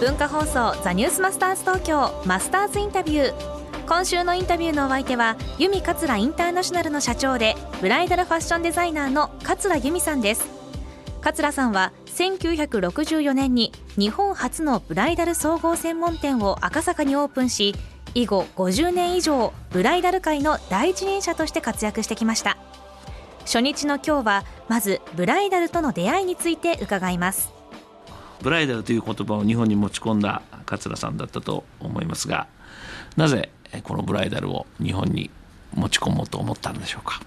文化放送ザニュースマスターズ東京マスターズインタビュー。今週のインタビューのお相手は由美桂インターナショナルの社長でブライダルファッションデザイナーの桂由美さんです。桂さんは1964年に日本初のブライダル総合専門店を赤坂にオープンし以後50年以上ブライダル界の第一人者として活躍してきました。初日の今日はまずブライダルとの出会いについて伺います。ブライダルという言葉を日本に持ち込んだ桂さんだったと思いますがなぜこのブライダルを日本に持ち込もうと思ったんでしょうか？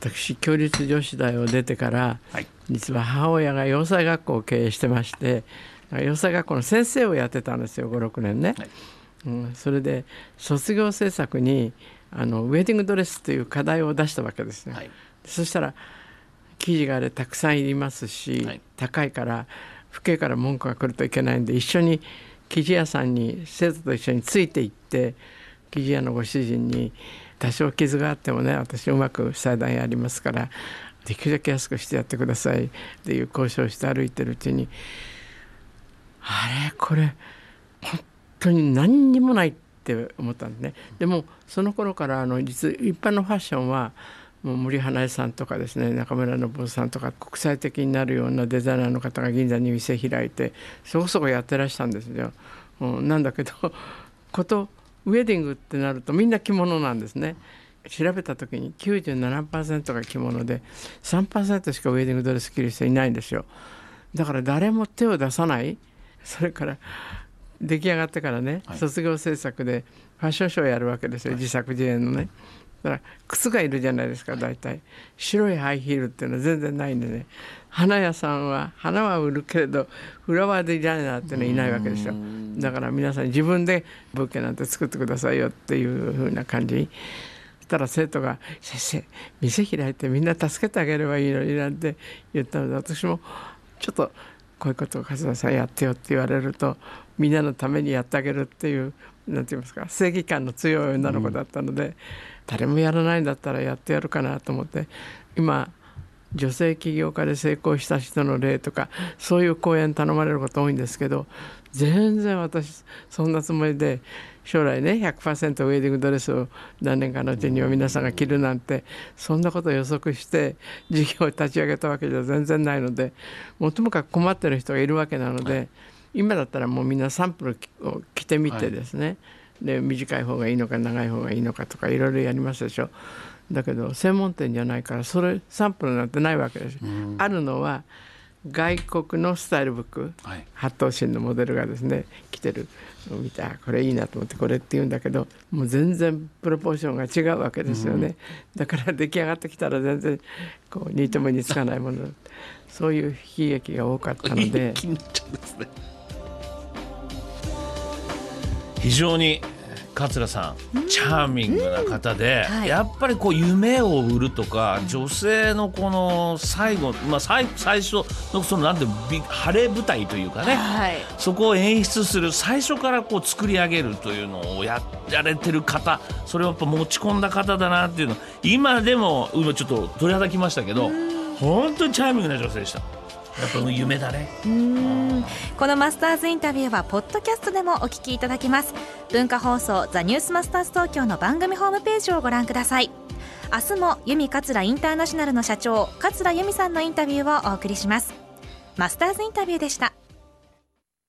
私共立女子大を出てから、はい、実は母親が洋裁学校を経営してまして洋裁学校の先生をやってたんですよ56年ね、はい、うん、それで卒業制作にあのウェディングドレスという課題を出したわけですね、はい、そしたら生地があれたくさんいりますし、高いから父兄から文句が来るといけないんで一緒に生地屋さんに生徒と一緒についていって生地屋のご主人に多少傷があってもね私うまく裁断やりますからできるだけ安くしてやってくださいっていう交渉して歩いてるうちにあれこれ本当に何にもないって思ったんですね。でもその頃からあの実一般のファッションはもう森英恵さんとかですね中村信夫さんとか国際的になるようなデザイナーの方が銀座に店開いてそこそこやってらしたんですよ。うん、なんだけど ことウェディングってなるとみんな着物なんですね。調べた時に97%が着物で3%しかウェディングドレス着る人いないんですよ。だから誰も手を出さないそれから出来上がってからね、はい、卒業制作でファッションショーをやるわけですよ、はい、自作自演のね。だから靴がいるじゃないですか大体。白いハイヒールっていうのは全然ないんでね。花屋さんは花は売るけれどフラワーデザイナーっていうのはいないわけですよ。だから皆さん自分でブーケなんて作ってくださいよっていうふうな感じ。たら生徒が「先生店開いてみんな助けてあげればいいのに」なんて言ったので私もちょっとこういうことを桂さんやってよって言われるとみんなのためにやってあげるっていうなんて言いますか正義感の強い女の子だったので、誰もやらないんだったらやってやるかなと思って今女性起業家で成功した人の例とかそういう講演頼まれること多いんですけど全然私そんなつもりで将来ね100%ウェディングドレスを何年かのうちには皆さんが着るなんてそんなことを予測して事業を立ち上げたわけじゃ全然ないのでもともかく困ってる人がいるわけなので、はい、今だったらもうみんなサンプルを着てみてですね、はい、で短い方がいいのか長い方がいいのかとかいろいろやりますでしょ。だけど専門店じゃないからそれサンプルなんてないわけです。あるのは外国のスタイルブック、はい、八頭身のモデルがですね着てる。のを見てこれいいなと思ってこれって言うんだけどもう全然プロポーションが違うわけですよね、だから出来上がってきたら全然こう似ても似つかないもの。そういう悲劇が多かったので。非常に桂さんチャーミングな方で、はい、やっぱりこう夢を売るとか女性のこの最後、まあ、最最初のそのなんて晴れ舞台というかね、はい、そこを演出する最初からこう作り上げるというのをややれてる方それをやっぱ持ち込んだ方だなっていうの今でも今ちょっと鳥肌きましたけど本当にチャーミングな女性でした。やっぱ夢だね。うん。このマスターズインタビューはポッドキャストでもお聞きいただけます。文化放送ザニュースマスターズ東京の番組ホームページをご覧ください。明日も由美桂インターナショナルの社長桂由美さんのインタビューをお送りします。マスターズインタビューでした。